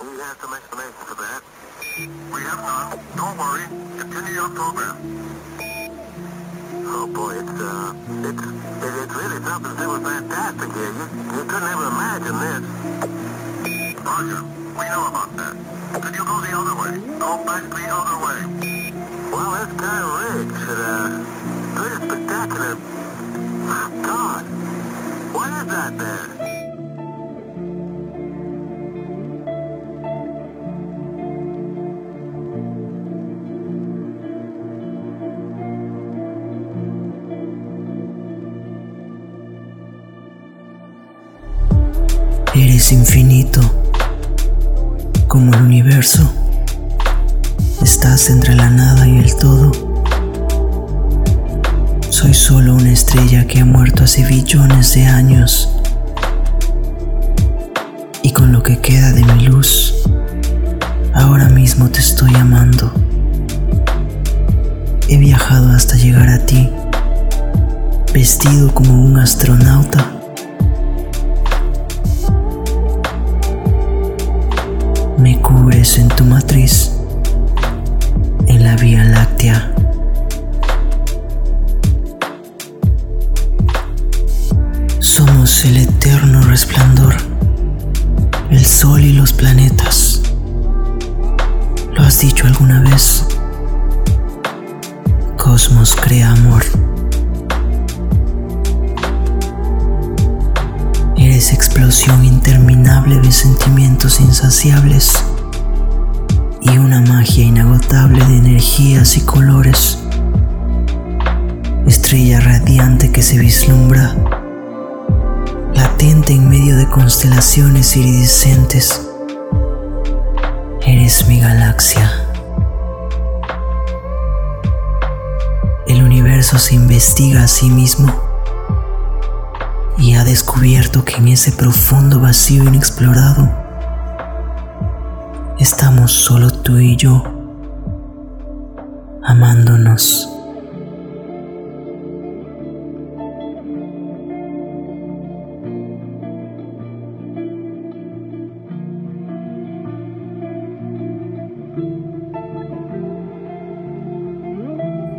We have some explanation for that. We have none. Don't worry. Continue your program. Oh boy, it's uh, it's it, it's really something that was fantastic here. You, you couldn't ever imagine this. Roger, we know about that. Could you go the other way? Go back the other way. Well, that's kind of rich. Eres infinito, como el universo. Estás entre la nada y el todo. Soy solo una estrella que ha muerto hace billones de años. Y con lo que queda de mi luz, ahora mismo te estoy amando. He viajado hasta llegar a ti, vestido como un astronauta Vía Láctea. Somos el eterno resplandor, el sol y los planetas. ¿Lo has dicho alguna vez? Cosmos crea amor. Eres explosión interminable de sentimientos insaciables y una magia inagotable de energías y colores. Estrella radiante que se vislumbra, latente en medio de constelaciones iridiscentes. Eres mi galaxia. El universo se investiga a sí mismo y ha descubierto que en ese profundo vacío inexplorado estamos solo tú y yo, amándonos.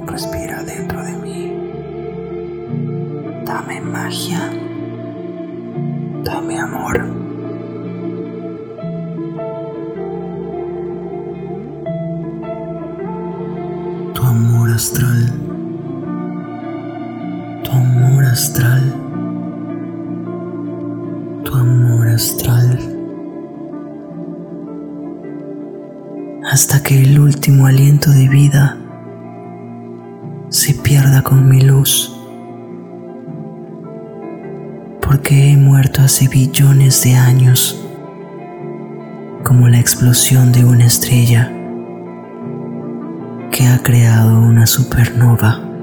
Respira dentro de mí. Dame magia. Dame amor. Amor astral. Tu amor astral. Tu amor astral. Hasta que el último aliento de vida se pierda con mi luz porque he muerto hace billones de años, como la explosión de una estrella que ha creado una supernova.